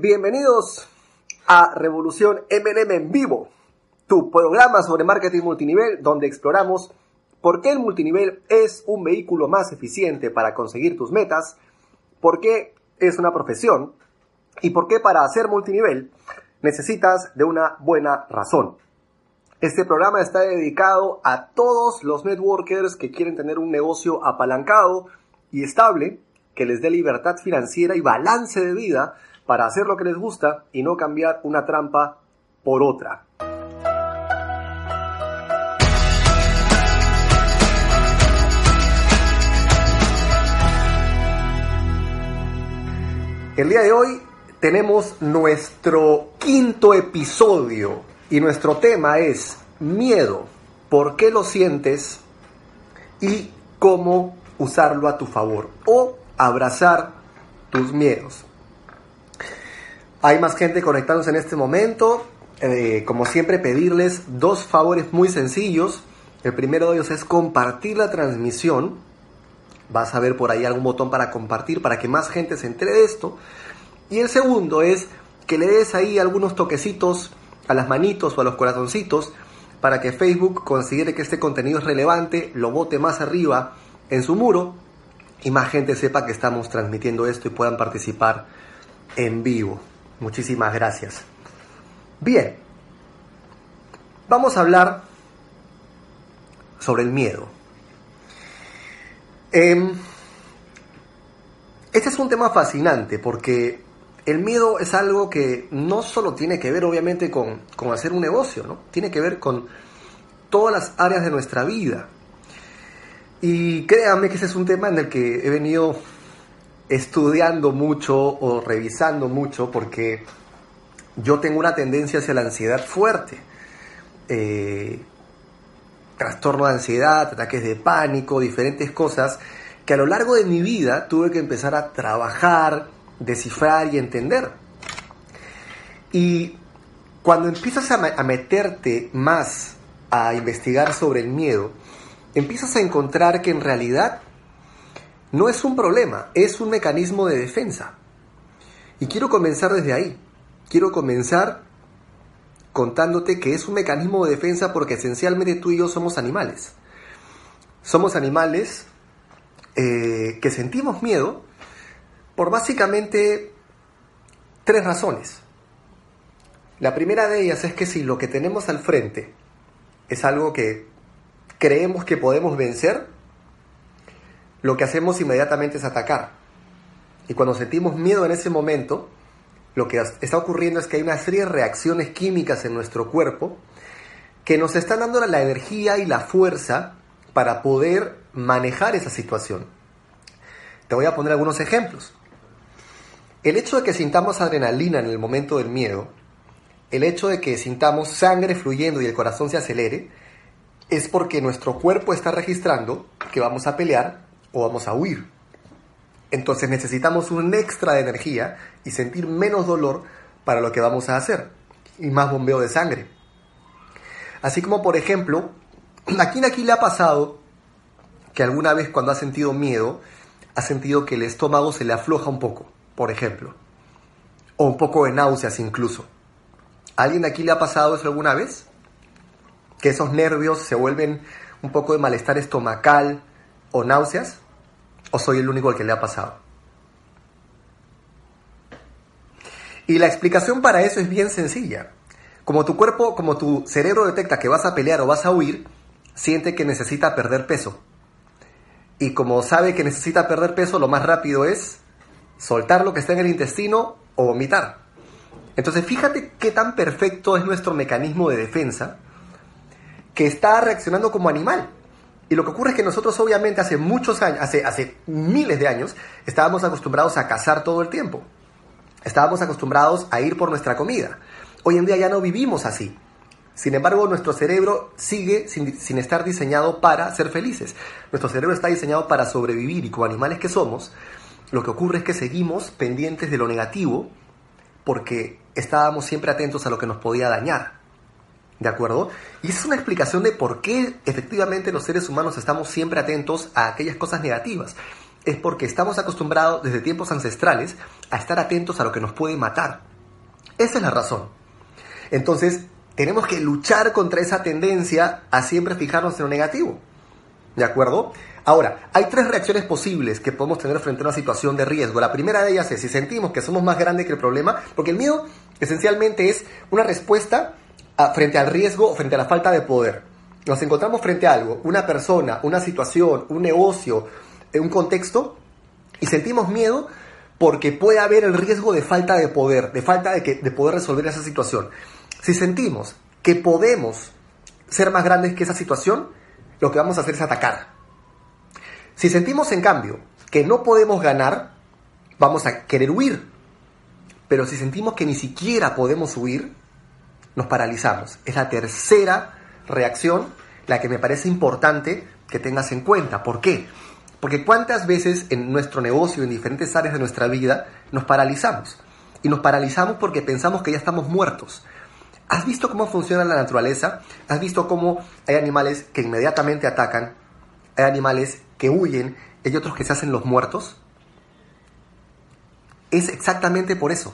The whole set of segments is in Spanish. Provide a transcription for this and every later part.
bienvenidos a Revolución MLM en vivo, tu programa sobre marketing multinivel donde exploramos por qué el multinivel es un vehículo más eficiente para conseguir tus metas, por qué es una profesión y por qué para hacer multinivel necesitas de una buena razón. Este programa está dedicado a todos los networkers que quieren tener un negocio apalancado y estable que les dé libertad financiera y balance de vida para hacer lo que les gusta y no cambiar una trampa por otra. El día de hoy tenemos nuestro quinto episodio y nuestro tema es miedo, por qué lo sientes y cómo usarlo a tu favor o abrazar tus miedos. Hay más gente conectándose en este momento. Eh, como siempre, pedirles dos favores muy sencillos. El primero de ellos es compartir la transmisión. Vas a ver por ahí algún botón para compartir para que más gente se entere de esto. Y el segundo es que le des ahí algunos toquecitos a las manitos o a los corazoncitos para que Facebook considere que este contenido es relevante, lo bote más arriba en su muro y más gente sepa que estamos transmitiendo esto y puedan participar en vivo. Muchísimas gracias. Bien, vamos a hablar sobre el miedo. Em, este es un tema fascinante porque el miedo es algo que no solo tiene que ver obviamente con, con hacer un negocio, ¿no? tiene que ver con todas las áreas de nuestra vida. Y créanme que ese es un tema en el que he venido estudiando mucho o revisando mucho porque yo tengo una tendencia hacia la ansiedad fuerte. Eh, trastorno de ansiedad, ataques de pánico, diferentes cosas que a lo largo de mi vida tuve que empezar a trabajar, descifrar y entender. Y cuando empiezas a, meterte más a investigar sobre el miedo, empiezas a encontrar que en realidad no es un problema, es un mecanismo de defensa. Y quiero comenzar desde ahí. Quiero comenzar contándote que es un mecanismo de defensa porque esencialmente tú y yo somos animales. Somos animales eh, que sentimos miedo por básicamente tres razones. La primera de ellas es que si lo que tenemos al frente es algo que creemos que podemos vencer, lo que hacemos inmediatamente es atacar. Y cuando sentimos miedo en ese momento, lo que está ocurriendo es que hay una serie de reacciones químicas en nuestro cuerpo que nos están dando la energía y la fuerza para poder manejar esa situación. Te voy a poner algunos ejemplos. El hecho de que sintamos adrenalina en el momento del miedo, el hecho de que sintamos sangre fluyendo y el corazón se acelere, es porque nuestro cuerpo está registrando que vamos a pelear o vamos a huir. Entonces necesitamos un extra de energía y sentir menos dolor para lo que vamos a hacer y más bombeo de sangre. Así como por ejemplo, ¿a quién aquí le ha pasado que alguna vez cuando ha sentido miedo ha sentido que el estómago se le afloja un poco, por ejemplo? O un poco de náuseas incluso. ¿A alguien aquí le ha pasado eso alguna vez? Que esos nervios se vuelven un poco de malestar estomacal o náuseas. ¿O soy el único al que le ha pasado? Y la explicación para eso es bien sencilla. Como tu cuerpo, como tu cerebro detecta que vas a pelear o vas a huir, siente que necesita perder peso. Y como sabe que necesita perder peso, lo más rápido es soltar lo que está en el intestino o vomitar. Entonces fíjate qué tan perfecto es nuestro mecanismo de defensa que está reaccionando como animal. Y lo que ocurre es que nosotros obviamente hace muchos años, hace, miles de años, estábamos acostumbrados a cazar todo el tiempo. Estábamos acostumbrados a ir por nuestra comida. Hoy en día ya no vivimos así. Sin embargo, nuestro cerebro sigue sin, sin, estar diseñado para ser felices. Nuestro cerebro está diseñado para sobrevivir y como animales que somos, lo que ocurre es que seguimos pendientes de lo negativo porque estábamos siempre atentos a lo que nos podía dañar. ¿De acuerdo? Y es una explicación de por qué efectivamente los seres humanos estamos siempre atentos a aquellas cosas negativas. Es porque estamos acostumbrados desde tiempos ancestrales a estar atentos a lo que nos puede matar. Esa es la razón. Entonces, tenemos que luchar contra esa tendencia a siempre fijarnos en lo negativo. ¿De acuerdo? Ahora, hay tres reacciones posibles que podemos tener frente a una situación de riesgo. La primera de ellas es si sentimos que somos más grandes que el problema, porque el miedo esencialmente es una respuesta frente al riesgo frente a la falta de poder. Nos encontramos frente a algo, una persona, una situación, un negocio, eh, un contexto, y sentimos miedo porque puede haber el riesgo de falta de poder, de falta de, que, de poder resolver esa situación. Si sentimos que podemos ser más grandes que esa situación, lo que vamos a hacer es atacar. Si sentimos, en cambio, que no podemos ganar, vamos a querer huir. Pero si sentimos que ni siquiera podemos huir, nos paralizamos. Es la tercera reacción la que me parece importante que tengas en cuenta. ¿Por qué? Porque cuántas veces en nuestro negocio, en diferentes áreas de nuestra vida, nos paralizamos. Y nos paralizamos porque pensamos que ya estamos muertos. ¿Has visto cómo funciona la naturaleza? ¿Has visto cómo hay animales que inmediatamente atacan? Hay animales que huyen, hay otros que se hacen los muertos. Es exactamente por eso.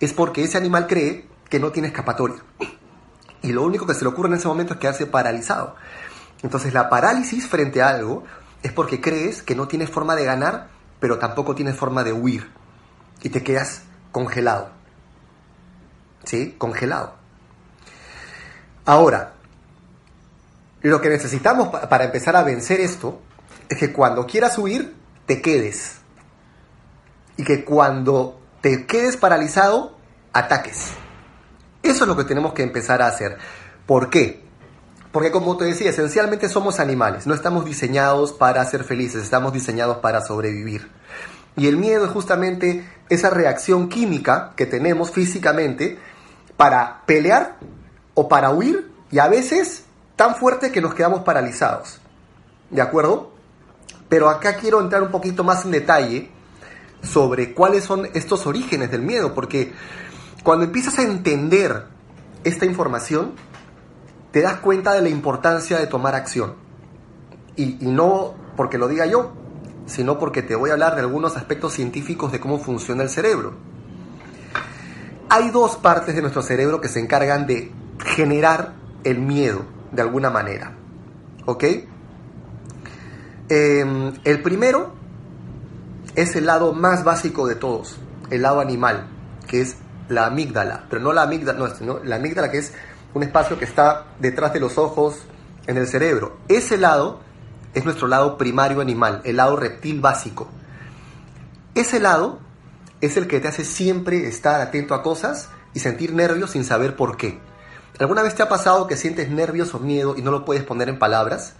Es porque ese animal cree que no tiene escapatoria. Y lo único que se le ocurre en ese momento es quedarse paralizado. Entonces la parálisis frente a algo es porque crees que no tienes forma de ganar, pero tampoco tienes forma de huir. Y te quedas congelado. ¿Sí? Congelado. Ahora, lo que necesitamos para empezar a vencer esto es que cuando quieras huir, te quedes. Y que cuando te quedes paralizado, ataques. Eso es lo que tenemos que empezar a hacer. ¿Por qué? Porque como te decía, esencialmente somos animales, no estamos diseñados para ser felices, estamos diseñados para sobrevivir. Y el miedo es justamente esa reacción química que tenemos físicamente para pelear o para huir y a veces tan fuerte que nos quedamos paralizados. ¿De acuerdo? Pero acá quiero entrar un poquito más en detalle sobre cuáles son estos orígenes del miedo, porque cuando empiezas a entender esta información, te das cuenta de la importancia de tomar acción. Y, no porque lo diga yo, sino porque te voy a hablar de algunos aspectos científicos de cómo funciona el cerebro. Hay dos partes de nuestro cerebro que se encargan de generar el miedo de alguna manera. ¿Ok? Em, el primero es el lado más básico de todos, el lado animal, que es la amígdala, pero no la amígdala, no, la amígdala que es un espacio que está detrás de los ojos en el cerebro. Ese lado es nuestro lado primario animal, el lado reptil básico. Ese lado es el que te hace siempre estar atento a cosas y sentir nervios sin saber por qué. ¿Alguna vez te ha pasado que sientes nervios o miedo y no lo puedes poner en palabras?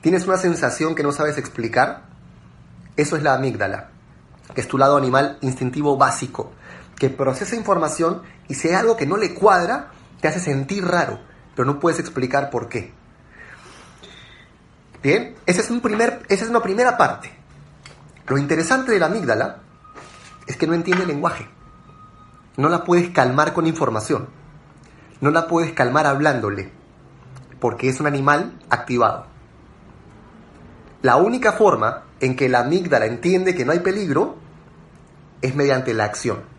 ¿Tienes una sensación que no sabes explicar? Eso es la amígdala, que es tu lado animal instintivo básico que procesa información y si hay algo que no le cuadra, te hace sentir raro, pero no puedes explicar por qué. Bien, esa es, esa es una primera parte. Lo interesante de la amígdala es que no entiende lenguaje. No la puedes calmar con información. No la puedes calmar hablándole, porque es un animal activado. La única forma en que la amígdala entiende que no hay peligro es mediante la acción.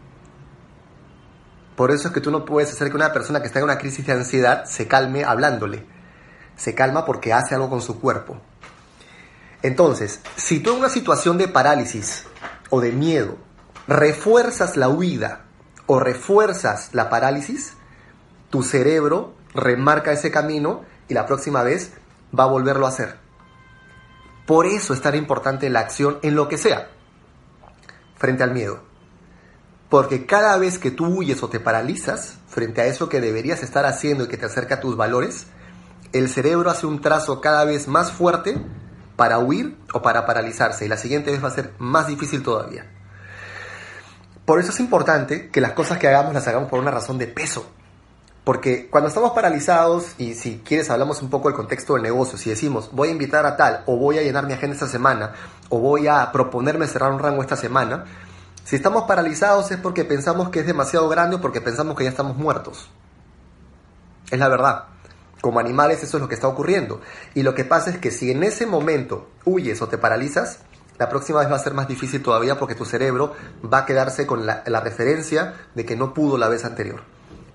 Por eso es que tú no puedes hacer que una persona que está en una crisis de ansiedad se calme hablándole. Se calma porque hace algo con su cuerpo. Entonces, si tú en una situación de parálisis o de miedo refuerzas la huida o refuerzas la parálisis, tu cerebro remarca ese camino y la próxima vez va a volverlo a hacer. Por eso es tan importante la acción en lo que sea, frente al miedo. Porque cada vez que tú huyes o te paralizas frente a eso que deberías estar haciendo y que te acerca a tus valores, el cerebro hace un trazo cada vez más fuerte para huir o para paralizarse y la siguiente vez va a ser más difícil todavía. Por eso es importante que las cosas que hagamos las hagamos por una razón de peso. Porque cuando estamos paralizados, y si quieres hablamos un poco del contexto del negocio, si decimos voy a invitar a tal, o voy a llenar mi agenda esta semana, o voy a proponerme cerrar un rango esta semana, si estamos paralizados es porque pensamos que es demasiado grande o porque pensamos que ya estamos muertos. Es la verdad. Como animales eso es lo que está ocurriendo. Y lo que pasa es que si en ese momento huyes o te paralizas, la próxima vez va a ser más difícil todavía porque tu cerebro va a quedarse con la, la referencia de que no pudo la vez anterior.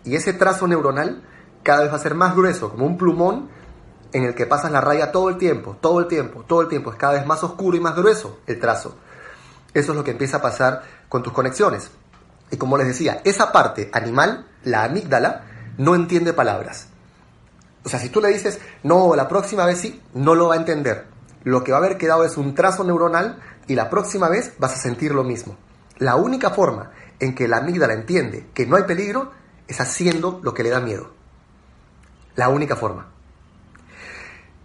Y ese trazo neuronal cada vez va a ser más grueso, como un plumón en el que pasas la raya todo el tiempo, todo el tiempo, todo el tiempo. Es cada vez más oscuro y más grueso el trazo. Eso es lo que empieza a pasar con tus conexiones. Y como les decía, esa parte animal, la amígdala, no entiende palabras. O sea, si tú le dices, no, la próxima vez sí, no lo va a entender. Lo que va a haber quedado es un trazo neuronal y la próxima vez vas a sentir lo mismo. La única forma en que la amígdala entiende que no hay peligro es haciendo lo que le da miedo. La única forma.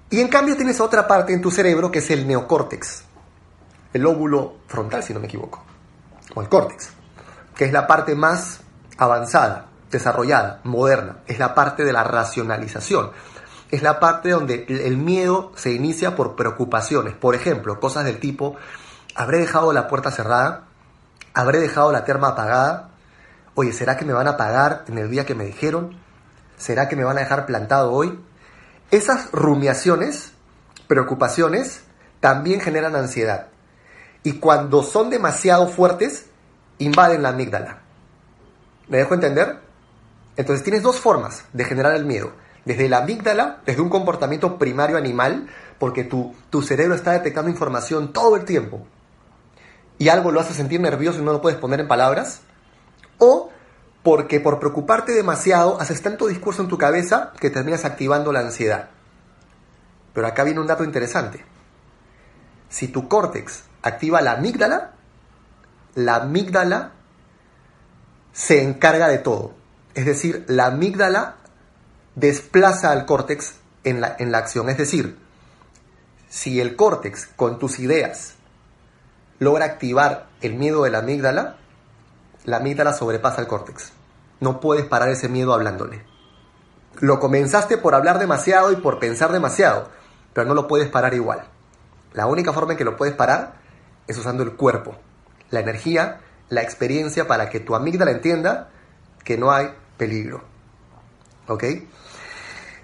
Y en cambio tienes otra parte en tu cerebro que es el neocórtex, el lóbulo frontal, si no me equivoco, o el córtex, que es la parte más avanzada, desarrollada, moderna, es la parte de la racionalización, es la parte donde el miedo se inicia por preocupaciones, por ejemplo, cosas del tipo, ¿habré dejado la puerta cerrada? ¿Habré dejado la terma apagada? Oye, ¿será que me van a pagar en el día que me dijeron? ¿Será que me van a dejar plantado hoy? Esas rumiaciones, preocupaciones, también generan ansiedad. Y cuando son demasiado fuertes, invaden la amígdala. ¿Me dejo entender? Entonces tienes dos formas de generar el miedo. Desde la amígdala, desde un comportamiento primario animal, porque tu, tu cerebro está detectando información todo el tiempo y algo lo hace sentir nervioso y no lo puedes poner en palabras. O porque por preocuparte demasiado haces tanto discurso en tu cabeza que terminas activando la ansiedad. Pero acá viene un dato interesante. Si tu córtex activa la amígdala, la amígdala se encarga de todo. Es decir, la amígdala desplaza al córtex en la, en la acción. Es decir, si el córtex con tus ideas logra activar el miedo de la amígdala, la amígdala sobrepasa el córtex. No puedes parar ese miedo hablándole. Lo comenzaste por hablar demasiado y por pensar demasiado, pero no lo puedes parar igual. La única forma en que lo puedes parar es usando el cuerpo, la energía, la experiencia para que tu amígdala entienda que no hay peligro. ¿Ok?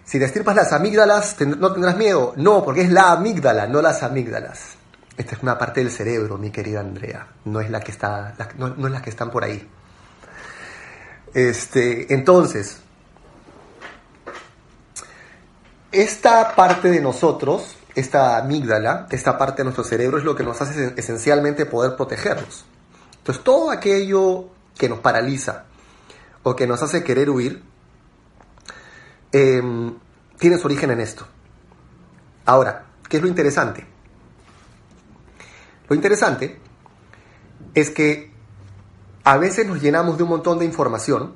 Si destripas las amígdalas, no tendrás miedo. No, porque es la amígdala, no las amígdalas. Esta es una parte del cerebro, mi querida Andrea. No es la que está, no, no es la que están por ahí. Este, entonces, esta parte de nosotros, esta amígdala, esta parte de nuestro cerebro es lo que nos hace esencialmente poder protegernos. Entonces, todo aquello que nos paraliza o que nos hace querer huir, em, tiene su origen en esto. Ahora, ¿qué es lo interesante? Lo interesante es que a veces nos llenamos de un montón de información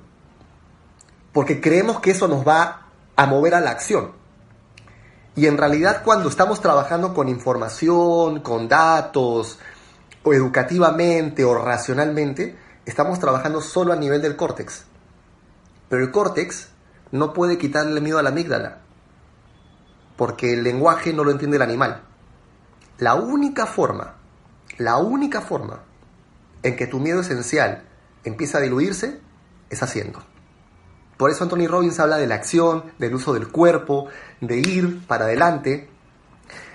porque creemos que eso nos va a mover a la acción. Y en realidad cuando estamos trabajando con información, con datos, o educativamente o racionalmente, estamos trabajando solo a nivel del córtex. Pero el córtex no puede quitarle miedo a la amígdala, porque el lenguaje no lo entiende el animal. La única forma, la única forma en que tu miedo esencial empieza a diluirse es haciendo. Por eso Anthony Robbins habla de la acción, del uso del cuerpo, de ir para adelante.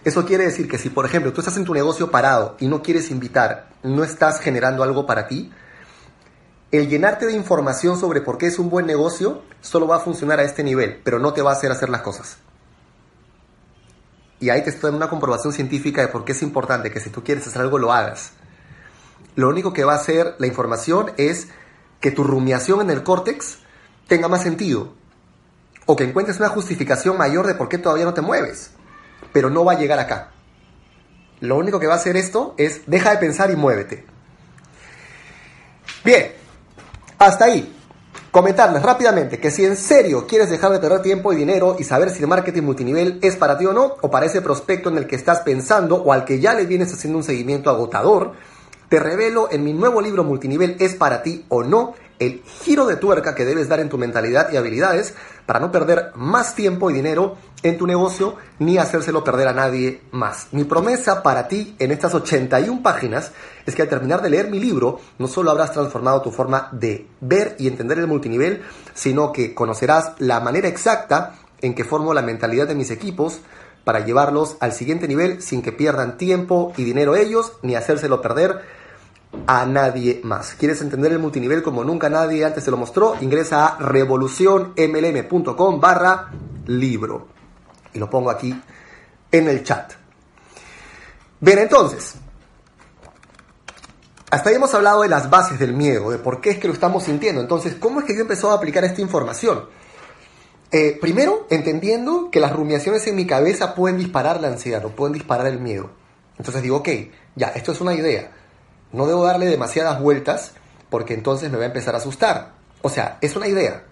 Eso quiere decir que si, por ejemplo, tú estás en tu negocio parado y no quieres invitar, no estás generando algo para ti, el llenarte de información sobre por qué es un buen negocio solo va a funcionar a este nivel, pero no te va a hacer hacer las cosas. Y ahí te estoy dando una comprobación científica de por qué es importante que si tú quieres hacer algo lo hagas lo único que va a hacer la información es que tu rumiación en el córtex tenga más sentido. O que encuentres una justificación mayor de por qué todavía no te mueves. Pero no va a llegar acá. Lo único que va a hacer esto es deja de pensar y muévete. Bien, hasta ahí. Comentarles rápidamente que si en serio quieres dejar de perder tiempo y dinero y saber si el marketing multinivel es para ti o no, o para ese prospecto en el que estás pensando o al que ya le vienes haciendo un seguimiento agotador, te revelo en mi nuevo libro multinivel ¿Es para ti o no? El giro de tuerca que debes dar en tu mentalidad y habilidades para no perder más tiempo y dinero en tu negocio ni hacérselo perder a nadie más. Mi promesa para ti en estas 81 páginas es que al terminar de leer mi libro no solo habrás transformado tu forma de ver y entender el multinivel, sino que conocerás la manera exacta en que formo la mentalidad de mis equipos, para llevarlos al siguiente nivel sin que pierdan tiempo y dinero ellos ni hacérselo perder a nadie más. ¿Quieres entender el multinivel como nunca nadie antes se lo mostró? Ingresa a revolucionmlm.com barra libro. Y lo pongo aquí en el chat. Bien, entonces, hasta ahí hemos hablado de las bases del miedo, de por qué es que lo estamos sintiendo. Entonces, ¿cómo es que yo empezó a aplicar esta información? Eh, primero, entendiendo que las rumiaciones en mi cabeza pueden disparar la ansiedad o pueden disparar el miedo. Entonces digo, ok, ya, esto es una idea. No debo darle demasiadas vueltas porque entonces me va a empezar a asustar. O sea, es una idea.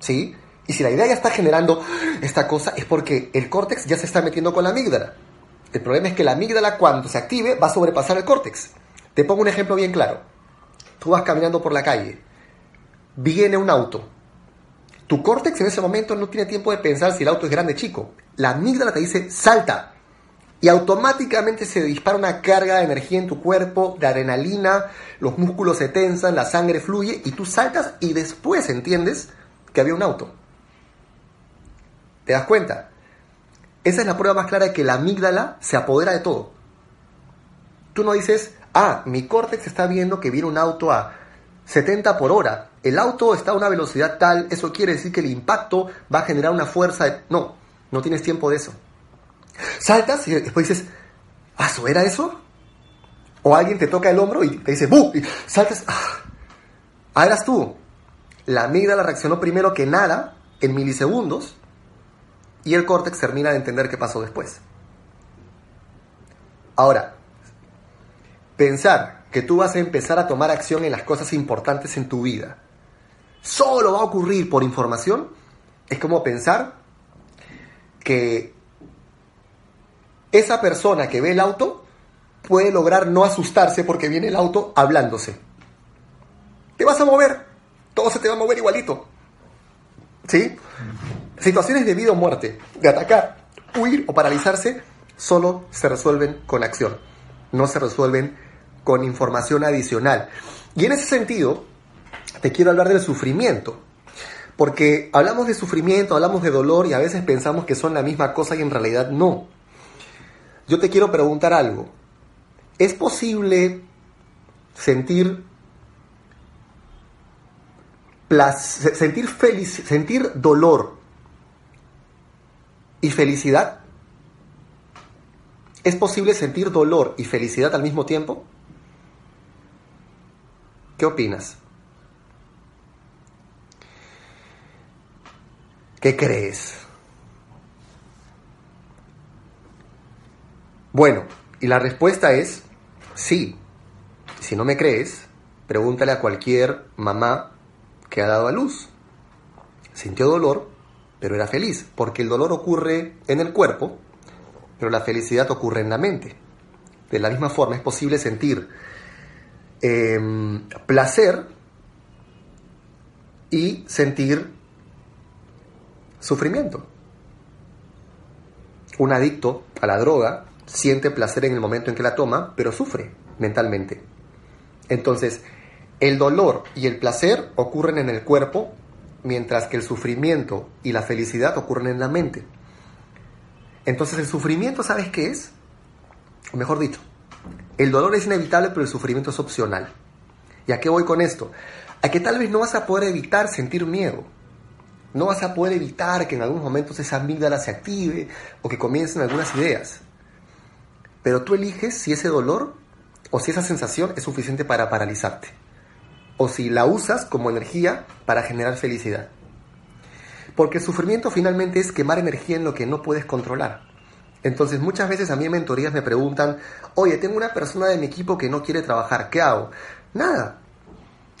¿Sí? Y si la idea ya está generando esta cosa es porque el córtex ya se está metiendo con la amígdala. El problema es que la amígdala cuando se active va a sobrepasar el córtex. Te pongo un ejemplo bien claro. Tú vas caminando por la calle, viene un auto, tu córtex en ese momento no tiene tiempo de pensar si el auto es grande o chico. La amígdala te dice salta. Y automáticamente se dispara una carga de energía en tu cuerpo, de adrenalina, los músculos se tensan, la sangre fluye y tú saltas y después entiendes que había un auto. ¿Te das cuenta? Esa es la prueba más clara de que la amígdala se apodera de todo. Tú no dices, ah, mi córtex está viendo que viene un auto a 70 por hora. El auto está a una velocidad tal, eso quiere decir que el impacto va a generar una fuerza. No, no tienes tiempo de eso. Saltas y después dices, ¿ah, era eso? O alguien te toca el hombro y te dice, ¡bu! Y saltas, ¡ah! ah eras tú. La amígdala reaccionó primero que nada, en milisegundos, y el córtex termina de entender qué pasó después. Ahora, pensar que tú vas a empezar a tomar acción en las cosas importantes en tu vida, solo va a ocurrir por información, es como pensar que esa persona que ve el auto puede lograr no asustarse porque viene el auto hablándose. Te vas a mover, todo se te va a mover igualito. ¿Sí? Situaciones de vida o muerte, de atacar, huir o paralizarse, solo se resuelven con acción, no se resuelven con información adicional. Y en ese sentido, te quiero hablar del sufrimiento. Porque hablamos de sufrimiento, hablamos de dolor y a veces pensamos que son la misma cosa y en realidad no. Yo te quiero preguntar algo. ¿Es posible sentir sentir feliz, sentir dolor y felicidad? ¿Es posible sentir dolor y felicidad al mismo tiempo? ¿Qué opinas? ¿Qué crees? Bueno, y la respuesta es sí. Si no me crees, pregúntale a cualquier mamá que ha dado a luz. Sintió dolor, pero era feliz, porque el dolor ocurre en el cuerpo, pero la felicidad ocurre en la mente. De la misma forma es posible sentir Em, placer y sentir sufrimiento. Un adicto a la droga siente placer en el momento en que la toma, pero sufre mentalmente. Entonces, el dolor y el placer ocurren en el cuerpo, mientras que el sufrimiento y la felicidad ocurren en la mente. Entonces, el sufrimiento, ¿sabes qué es? O mejor dicho, el dolor es inevitable, pero el sufrimiento es opcional. ¿Y a qué voy con esto? A que tal vez no vas a poder evitar sentir miedo. No vas a poder evitar que en algunos momentos esa amígdala se active o que comiencen algunas ideas. Pero tú eliges si ese dolor o si esa sensación es suficiente para paralizarte. O si la usas como energía para generar felicidad. Porque el sufrimiento finalmente es quemar energía en lo que no puedes controlar. Entonces muchas veces a mí en mentorías me preguntan, oye, tengo una persona de mi equipo que no quiere trabajar, ¿qué hago? Nada.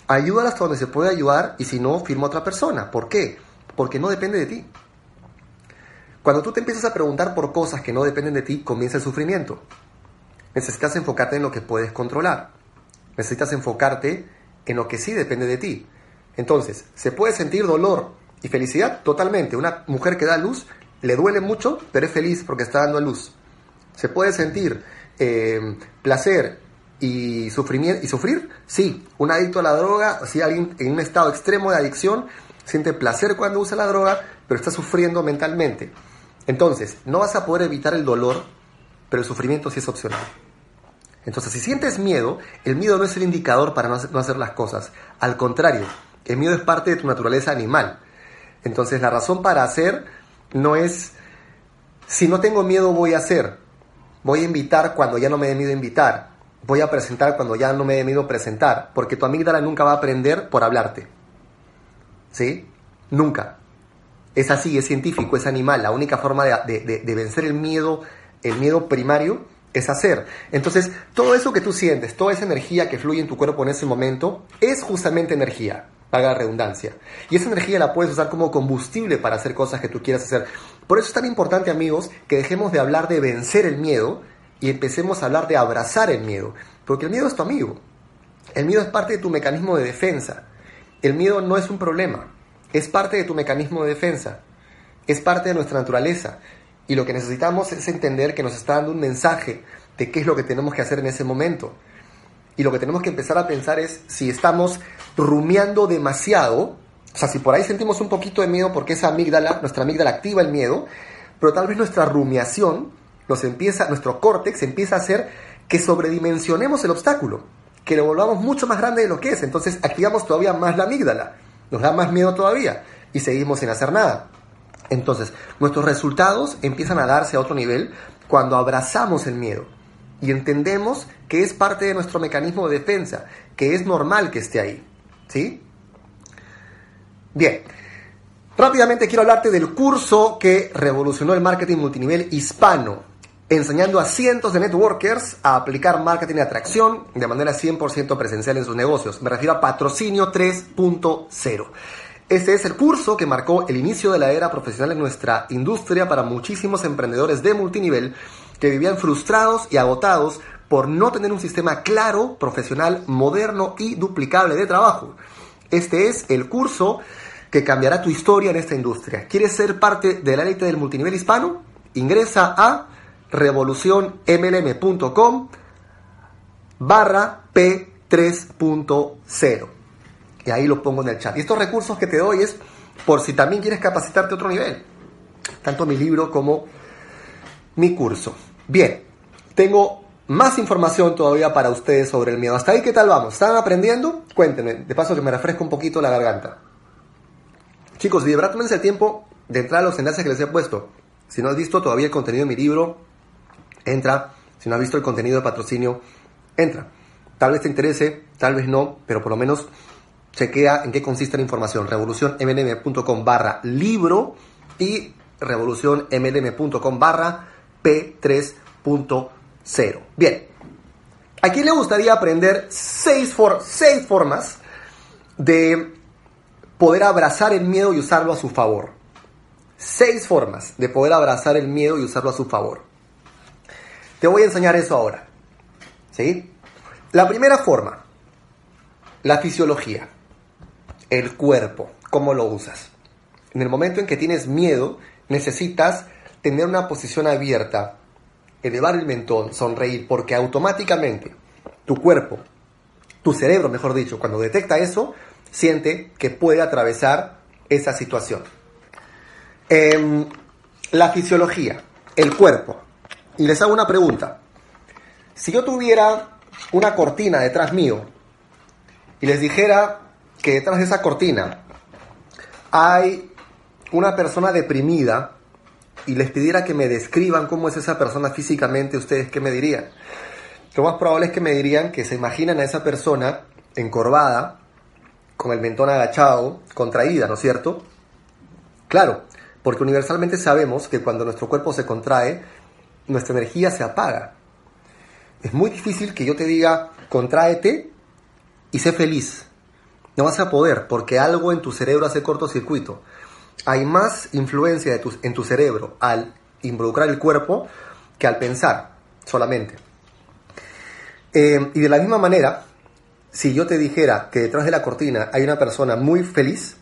Ayúdala hasta donde se puede ayudar y si no, firma otra persona. ¿Por qué? Porque no depende de ti. Cuando tú te empiezas a preguntar por cosas que no dependen de ti, comienza el sufrimiento. Necesitas enfocarte en lo que puedes controlar. Necesitas enfocarte en lo que sí depende de ti. Entonces, ¿se puede sentir dolor y felicidad? Totalmente. Una mujer que da luz le duele mucho, pero es feliz porque está dando a luz. Se puede sentir eh, placer y, y sufrir, sí. Un adicto a la droga, si alguien en un estado extremo de adicción, siente placer cuando usa la droga, pero está sufriendo mentalmente. Entonces, no vas a poder evitar el dolor, pero el sufrimiento sí es opcional. Entonces, si sientes miedo, el miedo no es el indicador para no hacer, las cosas. Al contrario, el miedo es parte de tu naturaleza animal. Entonces, la razón para hacer no es, si no tengo miedo, voy a hacer. Voy a invitar cuando ya no me dé miedo invitar. Voy a presentar cuando ya no me dé miedo presentar. Porque tu amígdala nunca va a aprender por hablarte. ¿Sí? Nunca. Es así, es científico, es animal. La única forma de, vencer el miedo, el miedo primario, es hacer. Entonces, todo eso que tú sientes, toda esa energía que fluye en tu cuerpo en ese momento, es justamente energía, paga la redundancia. Y esa energía la puedes usar como combustible para hacer cosas que tú quieras hacer. Por eso es tan importante, amigos, que dejemos de hablar de vencer el miedo y empecemos a hablar de abrazar el miedo. Porque el miedo es tu amigo. El miedo es parte de tu mecanismo de defensa. El miedo no es un problema. Es parte de tu mecanismo de defensa. Es parte de nuestra naturaleza. Y lo que necesitamos es entender que nos está dando un mensaje de qué es lo que tenemos que hacer en ese momento. Y lo que tenemos que empezar a pensar es si estamos rumiando demasiado, o sea, si por ahí sentimos un poquito de miedo porque esa amígdala, nuestra amígdala activa el miedo, pero tal vez nuestra rumiación nos empieza, nuestro córtex empieza a hacer que sobredimensionemos el obstáculo, que lo volvamos mucho más grande de lo que es. Entonces activamos todavía más la amígdala nos da más miedo todavía y seguimos sin hacer nada. Entonces, nuestros resultados empiezan a darse a otro nivel cuando abrazamos el miedo y entendemos que es parte de nuestro mecanismo de defensa, que es normal que esté ahí. ¿Sí? Bien. Rápidamente quiero hablarte del curso que revolucionó el marketing multinivel hispano, enseñando a cientos de networkers a aplicar marketing de atracción de manera 100% presencial en sus negocios. Me refiero a Patrocinio 3.0. Este es el curso que marcó el inicio de la era profesional en nuestra industria para muchísimos emprendedores de multinivel que vivían frustrados y agotados por no tener un sistema claro, profesional, moderno y duplicable de trabajo. Este es el curso que cambiará tu historia en esta industria. ¿Quieres ser parte de la élite del multinivel hispano? Ingresa a revolucionmlm.com barra P3.0. Y ahí lo pongo en el chat. Y estos recursos que te doy es por si también quieres capacitarte a otro nivel. Tanto mi libro como mi curso. Bien, tengo más información todavía para ustedes sobre el miedo. Hasta ahí, ¿qué tal vamos? ¿Están aprendiendo? Cuéntenme, de paso que me refresco un poquito la garganta. Chicos, de verdad el tiempo de entrar a los enlaces que les he puesto. Si no has visto todavía el contenido de mi libro, entra. Si no has visto el contenido de patrocinio, entra. Tal vez te interese, tal vez no, pero por lo menos chequea en qué consiste la información. revolucionmlm.com barra libro y revolucionmlm.com barra P3.0. Bien, ¿a quién le gustaría aprender seis, seis formas de poder abrazar el miedo y usarlo a su favor? Seis formas de poder abrazar el miedo y usarlo a su favor. Te voy a enseñar eso ahora. ¿Sí? La primera forma, la fisiología, el cuerpo, cómo lo usas. En el momento en que tienes miedo, necesitas tener una posición abierta, elevar el mentón, sonreír, porque automáticamente tu cuerpo, tu cerebro, mejor dicho, cuando detecta eso, siente que puede atravesar esa situación. Em, la fisiología, el cuerpo, y les hago una pregunta. Si yo tuviera una cortina detrás mío y les dijera que detrás de esa cortina hay una persona deprimida y les pidiera que me describan cómo es esa persona físicamente, ¿ustedes qué me dirían? Lo más probable es que me dirían que se imaginan a esa persona encorvada, con el mentón agachado, contraída, ¿no es cierto? Claro, porque universalmente sabemos que cuando nuestro cuerpo se contrae, nuestra energía se apaga. Es muy difícil que yo te diga, contráete y sé feliz. No vas a poder porque algo en tu cerebro hace cortocircuito. Hay más influencia en tu cerebro al involucrar el cuerpo que al pensar solamente. Eh, y de la misma manera, si yo te dijera que detrás de la cortina hay una persona muy feliz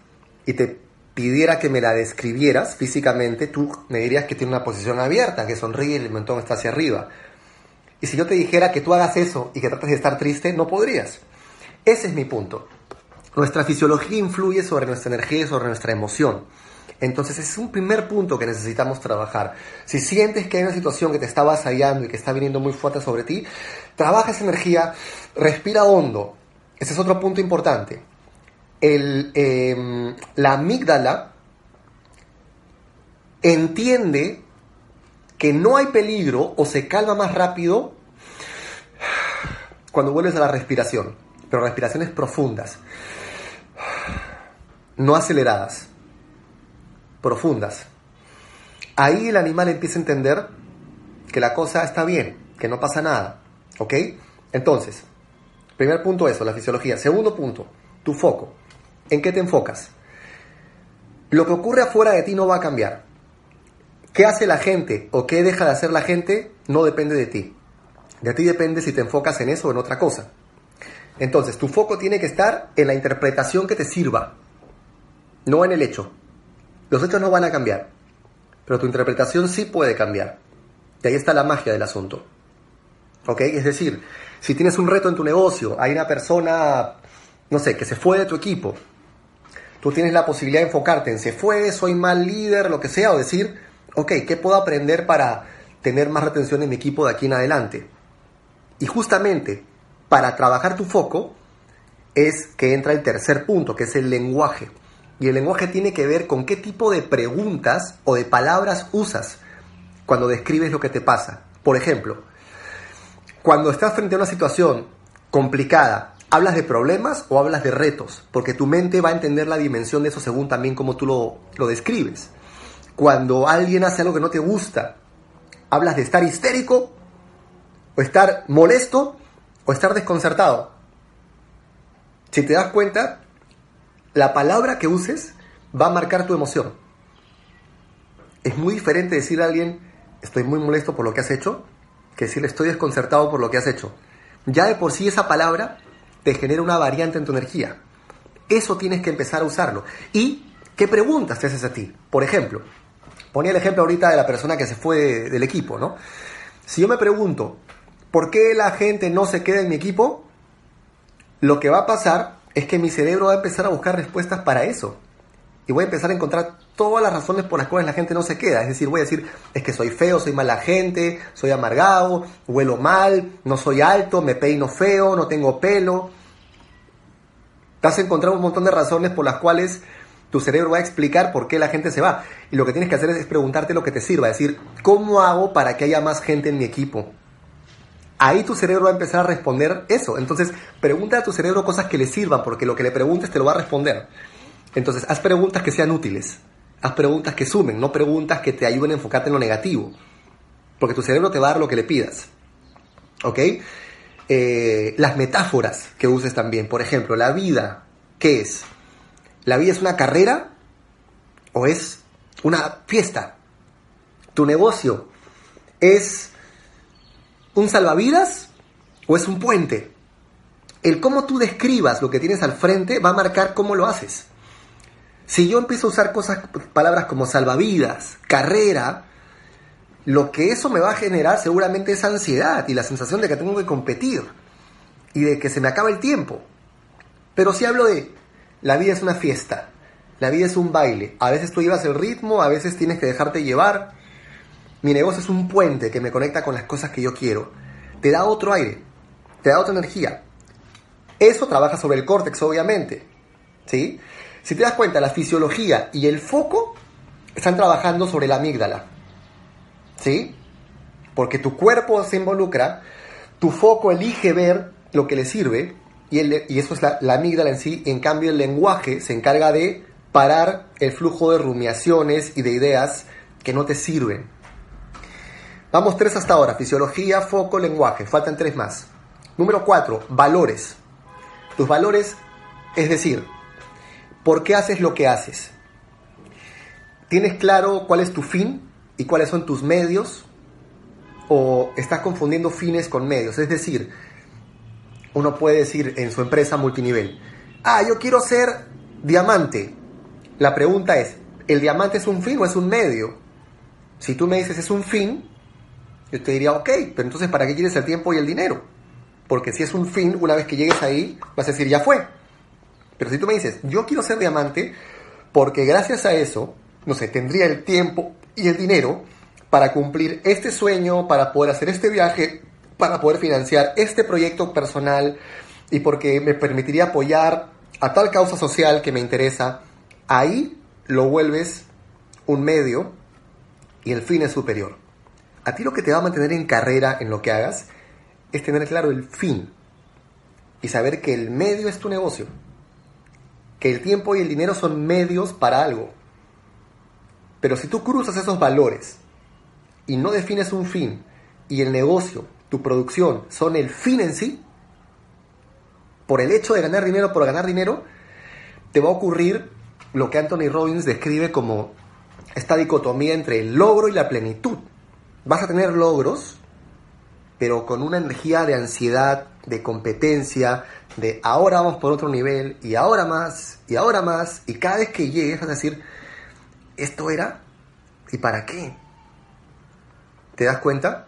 y te pidiera que me la describieras físicamente, tú me dirías que tiene una posición abierta, que sonríe y el mentón está hacia arriba. Y si yo te dijera que tú hagas eso y que trates de estar triste, no podrías. Ese es mi punto. Nuestra fisiología influye sobre nuestra energía y sobre nuestra emoción. Entonces ese es un primer punto que necesitamos trabajar. Si sientes que hay una situación que te está avasallando y que está viniendo muy fuerte sobre ti, trabaja esa energía, respira hondo. Ese es otro punto importante. El, em, la amígdala entiende que no hay peligro o se calma más rápido cuando vuelves a la respiración, pero respiraciones profundas, no aceleradas profundas. Ahí el animal empieza a entender que la cosa está bien, que no pasa nada. ¿Ok? Entonces, primer punto eso, la fisiología. Segundo punto, tu foco. ¿En qué te enfocas? Lo que ocurre afuera de ti no va a cambiar. ¿Qué hace la gente o qué deja de hacer la gente? No depende de ti. De ti depende si te enfocas en eso o en otra cosa. Entonces, tu foco tiene que estar en la interpretación que te sirva, no en el hecho. Los hechos no van a cambiar, pero tu interpretación sí puede cambiar. Y ahí está la magia del asunto. ¿Ok? Es decir, si tienes un reto en tu negocio, hay una persona, no sé, que se fue de tu equipo, tú tienes la posibilidad de enfocarte en se fue, soy mal líder, lo que sea, o decir, ok, ¿qué puedo aprender para tener más retención en mi equipo de aquí en adelante? Y justamente para trabajar tu foco es que entra el tercer punto, que es el lenguaje. Y el lenguaje tiene que ver con qué tipo de preguntas o de palabras usas cuando describes lo que te pasa. Por ejemplo, cuando estás frente a una situación complicada, ¿hablas de problemas o hablas de retos? Porque tu mente va a entender la dimensión de eso según también como tú lo, lo describes. Cuando alguien hace algo que no te gusta, ¿hablas de estar histérico o estar molesto o estar desconcertado? Si te das cuenta, la palabra que uses va a marcar tu emoción. Es muy diferente decir a alguien, estoy muy molesto por lo que has hecho, que decirle, estoy desconcertado por lo que has hecho. Ya de por sí esa palabra te genera una variante en tu energía. Eso tienes que empezar a usarlo. ¿Y qué preguntas te haces a ti? Por ejemplo, ponía el ejemplo ahorita de la persona que se fue del equipo, ¿no? Si yo me pregunto, ¿por qué la gente no se queda en mi equipo? Lo que va a pasar es que mi cerebro va a empezar a buscar respuestas para eso. Y voy a empezar a encontrar todas las razones por las cuales la gente no se queda. Es decir, voy a decir, es que soy feo, soy mala gente, soy amargado, huelo mal, no soy alto, me peino feo, no tengo pelo. Vas a encontrar un montón de razones por las cuales tu cerebro va a explicar por qué la gente se va. Y lo que tienes que hacer es preguntarte lo que te sirva. Es decir, ¿cómo hago para que haya más gente en mi equipo? ahí tu cerebro va a empezar a responder eso. Entonces, pregunta a tu cerebro cosas que le sirvan, porque lo que le preguntes te lo va a responder. Entonces, haz preguntas que sean útiles. Haz preguntas que sumen, no preguntas que te ayuden a enfocarte en lo negativo. Porque tu cerebro te va a dar lo que le pidas. ¿Ok? Eh, las metáforas que uses también. Por ejemplo, la vida, ¿qué es? ¿La vida es una carrera o es una fiesta? ¿Tu negocio es un salvavidas o es un puente? El cómo tú describas lo que tienes al frente va a marcar cómo lo haces. Si yo empiezo a usar cosas, palabras como salvavidas, carrera, lo que eso me va a generar seguramente es ansiedad y la sensación de que tengo que competir y de que se me acaba el tiempo. Pero si hablo de la vida es una fiesta, la vida es un baile, a veces tú llevas el ritmo, a veces tienes que dejarte llevar, mi negocio es un puente que me conecta con las cosas que yo quiero. Te da otro aire, te da otra energía. Eso trabaja sobre el córtex, obviamente. ¿Sí? Si te das cuenta, la fisiología y el foco están trabajando sobre la amígdala. ¿Sí? Porque tu cuerpo se involucra, tu foco elige ver lo que le sirve y, y eso es la, la amígdala en sí. En cambio, el lenguaje se encarga de parar el flujo de rumiaciones y de ideas que no te sirven. Vamos tres hasta ahora. Fisiología, foco, lenguaje. Faltan tres más. Número cuatro, valores. Tus valores, es decir, ¿por qué haces lo que haces? ¿Tienes claro cuál es tu fin y cuáles son tus medios? ¿O estás confundiendo fines con medios? Es decir, uno puede decir en su empresa multinivel, ah, yo quiero ser diamante. La pregunta es, ¿el diamante es un fin o es un medio? Si tú me dices es un fin, yo te diría, ok, pero entonces ¿para qué quieres el tiempo y el dinero? Porque si es un fin, una vez que llegues ahí, vas a decir, ya fue. Pero si tú me dices, yo quiero ser diamante porque gracias a eso no sé, tendría el tiempo y el dinero para cumplir este sueño, para poder hacer este viaje, para poder financiar este proyecto personal y porque me permitiría apoyar a tal causa social que me interesa, ahí lo vuelves un medio y el fin es superior. A ti lo que te va a mantener en carrera en lo que hagas es tener claro el fin y saber que el medio es tu negocio, que el tiempo y el dinero son medios para algo. Pero si tú cruzas esos valores y no defines un fin y el negocio, tu producción son el fin en sí, por el hecho de ganar dinero por ganar dinero, te va a ocurrir lo que Anthony Robbins describe como esta dicotomía entre el logro y la plenitud. Vas a tener logros, pero con una energía de ansiedad, de competencia, de ahora vamos por otro nivel, y ahora más, y ahora más, y cada vez que llegues vas a decir, ¿esto era? ¿Y para qué? ¿Te das cuenta?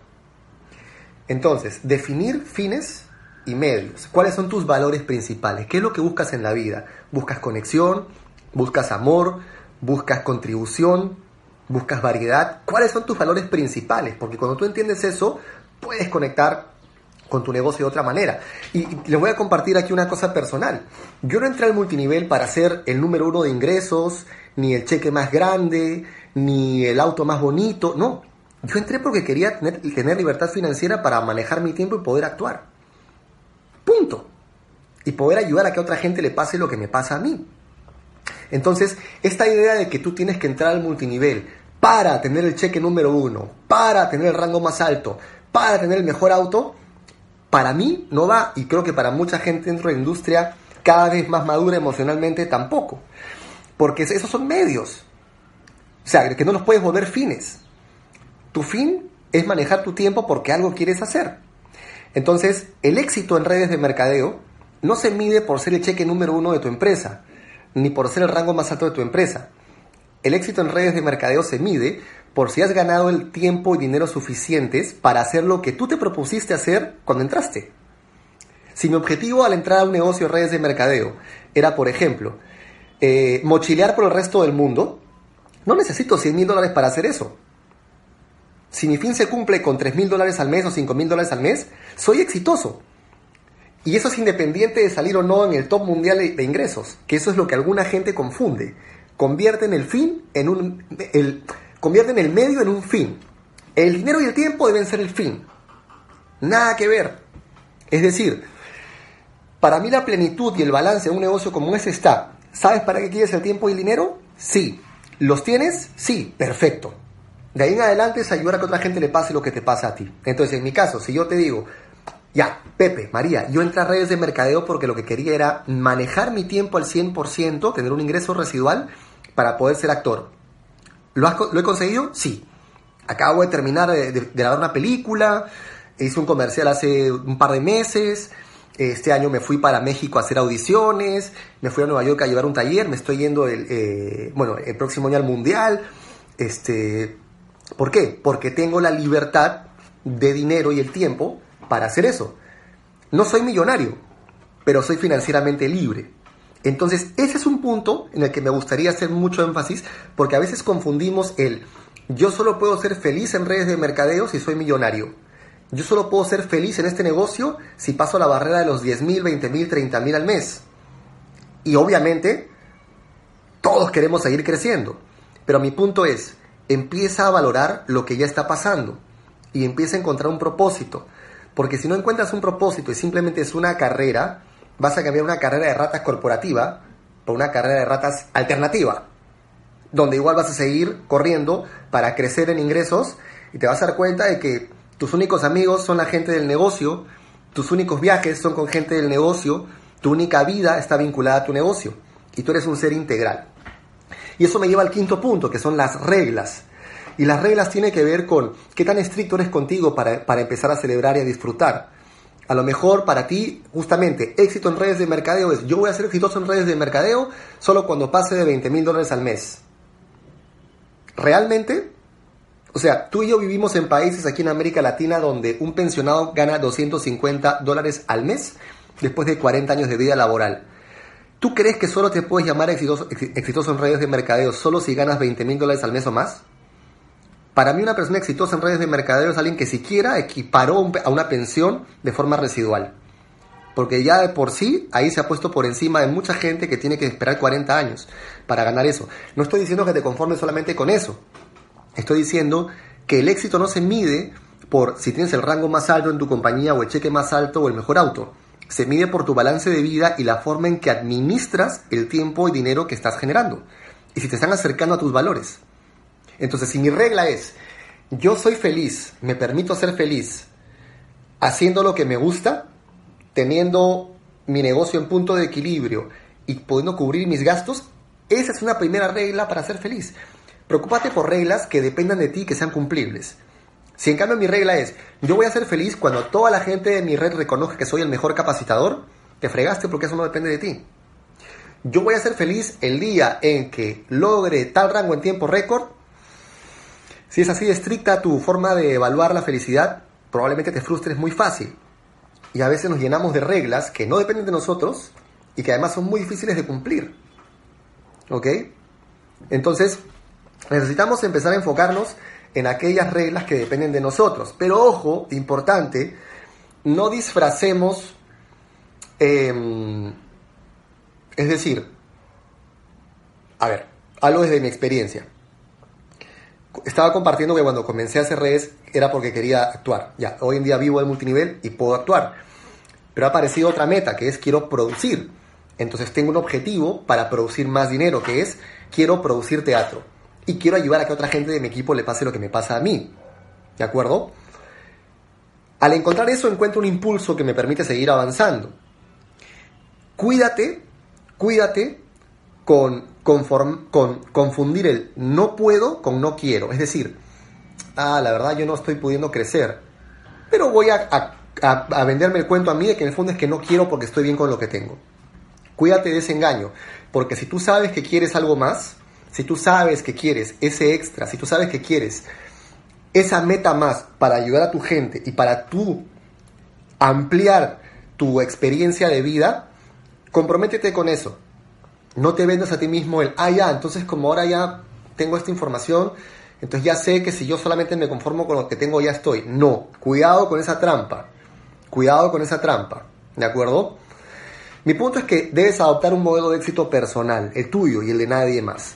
Entonces, definir fines y medios. ¿Cuáles son tus valores principales? ¿Qué es lo que buscas en la vida? ¿Buscas conexión? ¿Buscas amor? buscas contribución, buscas variedad. ¿Cuáles son tus valores principales? Porque cuando tú entiendes eso, puedes conectar con tu negocio de otra manera. Y, les voy a compartir aquí una cosa personal. Yo no entré al multinivel para ser el número uno de ingresos, ni el cheque más grande, ni el auto más bonito. No, yo entré porque quería tener, tener libertad financiera para manejar mi tiempo y poder actuar. Punto. Y poder ayudar a que a otra gente le pase lo que me pasa a mí. Entonces, esta idea de que tú tienes que entrar al multinivel para tener el cheque número uno, para tener el rango más alto, para tener el mejor auto, para mí no va y creo que para mucha gente dentro de la industria cada vez más madura emocionalmente tampoco. Porque esos son medios. O sea, que no los puedes volver fines. Tu fin es manejar tu tiempo porque algo quieres hacer. Entonces, el éxito en redes de mercadeo no se mide por ser el cheque número uno de tu empresa ni por ser el rango más alto de tu empresa. El éxito en redes de mercadeo se mide por si has ganado el tiempo y dinero suficientes para hacer lo que tú te propusiste hacer cuando entraste. Si mi objetivo al entrar a un negocio de redes de mercadeo era, por ejemplo, eh, mochilear por el resto del mundo, no necesito 100 mil dólares para hacer eso. Si mi fin se cumple con 3 mil dólares al mes o 5 mil dólares al mes, soy exitoso. Y eso es independiente de salir o no en el top mundial de ingresos, que eso es lo que alguna gente confunde. Convierten el fin en un el, convierten el medio en un fin. El dinero y el tiempo deben ser el fin. Nada que ver. Es decir, para mí la plenitud y el balance de un negocio como ese está. ¿Sabes para qué quieres el tiempo y el dinero? Sí. ¿Los tienes? Sí, perfecto. De ahí en adelante es ayudar a que otra gente le pase lo que te pasa a ti. Entonces, en mi caso, si yo te digo, ya, Pepe, María, yo entré a redes de mercadeo porque lo que quería era manejar mi tiempo al 100%, tener un ingreso residual para poder ser actor. ¿Lo, he conseguido? Sí. Acabo de terminar de, grabar una película, hice un comercial hace un par de meses, este año me fui para México a hacer audiciones, me fui a Nueva York a llevar un taller, me estoy yendo el, eh, bueno, el próximo año al Mundial. Este, ¿Por qué? Porque tengo la libertad de dinero y el tiempo para hacer eso. No soy millonario, pero soy financieramente libre. Entonces, ese es un punto en el que me gustaría hacer mucho énfasis, porque a veces confundimos el yo solo puedo ser feliz en redes de mercadeo si soy millonario. Yo solo puedo ser feliz en este negocio si paso la barrera de los 10 mil, 20 mil, 30 mil al mes. Y obviamente, todos queremos seguir creciendo. Pero mi punto es, empieza a valorar lo que ya está pasando y empieza a encontrar un propósito. Porque si no encuentras un propósito y simplemente es una carrera, vas a cambiar una carrera de ratas corporativa por una carrera de ratas alternativa, donde igual vas a seguir corriendo para crecer en ingresos y te vas a dar cuenta de que tus únicos amigos son la gente del negocio, tus únicos viajes son con gente del negocio, tu única vida está vinculada a tu negocio y tú eres un ser integral. Y eso me lleva al quinto punto, que son las reglas. Y las reglas tienen que ver con qué tan estricto eres contigo para, empezar a celebrar y a disfrutar. A lo mejor para ti, justamente, éxito en redes de mercadeo es yo voy a ser exitoso en redes de mercadeo solo cuando pase de 20 mil dólares al mes. ¿Realmente? O sea, tú y yo vivimos en países aquí en América Latina donde un pensionado gana 250 dólares al mes después de 40 años de vida laboral. ¿Tú crees que solo te puedes llamar exitoso, exitoso en redes de mercadeo solo si ganas 20 mil dólares al mes o más? Para mí una persona exitosa en redes de mercadeo es alguien que siquiera equiparó a una pensión de forma residual. Porque ya de por sí ahí se ha puesto por encima de mucha gente que tiene que esperar 40 años para ganar eso. No estoy diciendo que te conformes solamente con eso. Estoy diciendo que el éxito no se mide por si tienes el rango más alto en tu compañía o el cheque más alto o el mejor auto se mide por tu balance de vida y la forma en que administras el tiempo y dinero que estás generando. Y si te están acercando a tus valores. Entonces, si mi regla es, yo soy feliz, me permito ser feliz, haciendo lo que me gusta, teniendo mi negocio en punto de equilibrio y pudiendo cubrir mis gastos, esa es una primera regla para ser feliz. Preocúpate por reglas que dependan de ti y que sean cumplibles. Si en cambio mi regla es, yo voy a ser feliz cuando toda la gente de mi red reconozca que soy el mejor capacitador, te fregaste porque eso no depende de ti. Yo voy a ser feliz el día en que logre tal rango en tiempo récord. Si es así estricta tu forma de evaluar la felicidad, probablemente te frustres muy fácil. Y a veces nos llenamos de reglas que no dependen de nosotros y que además son muy difíciles de cumplir. ¿Ok? Entonces, necesitamos empezar a enfocarnos en aquellas reglas que dependen de nosotros. Pero ojo, importante, no disfracemos, em, es decir, a ver, algo desde mi experiencia. Estaba compartiendo que cuando comencé a hacer redes era porque quería actuar. Ya, hoy en día vivo de multinivel y puedo actuar. Pero ha aparecido otra meta, que es quiero producir. Entonces tengo un objetivo para producir más dinero, que es quiero producir teatro y quiero ayudar a que otra gente de mi equipo le pase lo que me pasa a mí. ¿De acuerdo? Al encontrar eso encuentro un impulso que me permite seguir avanzando. Cuídate, cuídate con, con confundir el no puedo con no quiero. Es decir, ah, la verdad yo no estoy pudiendo crecer, pero voy a, a venderme el cuento a mí de que en el fondo es que no quiero porque estoy bien con lo que tengo. Cuídate de ese engaño, porque si tú sabes que quieres algo más, si tú sabes que quieres ese extra, si tú sabes que quieres esa meta más para ayudar a tu gente y para tú ampliar tu experiencia de vida, comprométete con eso. No te vendas a ti mismo el, ah, ya, entonces como ahora ya tengo esta información, entonces ya sé que si yo solamente me conformo con lo que tengo ya estoy. No, cuidado con esa trampa. Cuidado con esa trampa. ¿De acuerdo? Mi punto es que debes adoptar un modelo de éxito personal, el tuyo y el de nadie más.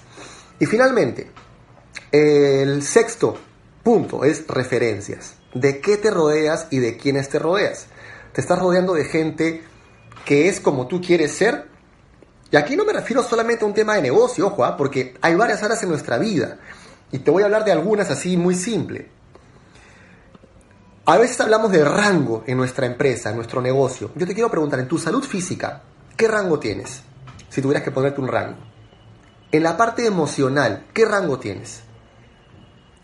Y finalmente, el sexto punto es referencias. ¿De qué te rodeas y de quiénes te rodeas? ¿Te estás rodeando de gente que es como tú quieres ser? Y aquí no me refiero solamente a un tema de negocio, ojo, ¿ah? porque hay varias áreas en nuestra vida. Y te voy a hablar de algunas así muy simple. A veces hablamos de rango en nuestra empresa, en nuestro negocio. Yo te quiero preguntar, en tu salud física, ¿qué rango tienes? Si tuvieras que ponerte un rango. En la parte emocional, ¿qué rango tienes?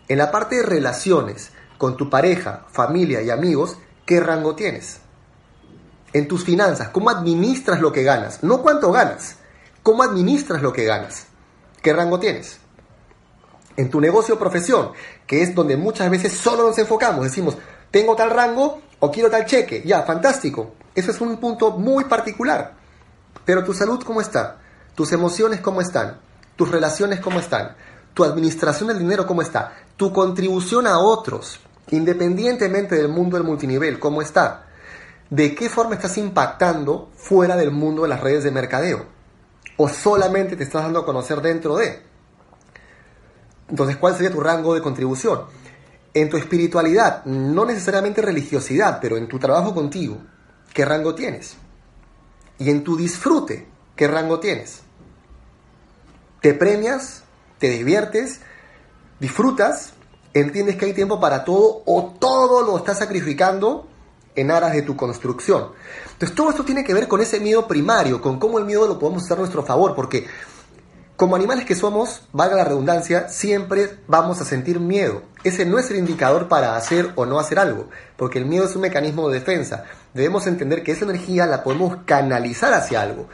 En la parte de relaciones con tu pareja, familia y amigos, ¿qué rango tienes? En tus finanzas, ¿cómo administras lo que ganas? No cuánto ganas, ¿cómo administras lo que ganas? ¿Qué rango tienes? En tu negocio o profesión, que es donde muchas veces solo nos enfocamos, decimos, tengo tal rango o quiero tal cheque, ya, fantástico. Eso es un punto muy particular. Pero tu salud, ¿cómo está? ¿Tus emociones, cómo están? tus relaciones cómo están, tu administración del dinero cómo está, tu contribución a otros, independientemente del mundo del multinivel, cómo está, de qué forma estás impactando fuera del mundo de las redes de mercadeo, o solamente te estás dando a conocer dentro de. Entonces, ¿cuál sería tu rango de contribución? En tu espiritualidad, no necesariamente religiosidad, pero en tu trabajo contigo, ¿qué rango tienes? Y en tu disfrute, ¿qué rango tienes? te premias, te diviertes, disfrutas, entiendes que hay tiempo para todo o todo lo estás sacrificando en aras de tu construcción. Entonces todo esto tiene que ver con ese miedo primario, con cómo el miedo lo podemos usar a nuestro favor, porque como animales que somos, valga la redundancia, siempre vamos a sentir miedo. Ese no es el indicador para hacer o no hacer algo, porque el miedo es un mecanismo de defensa. Debemos entender que esa energía la podemos canalizar hacia algo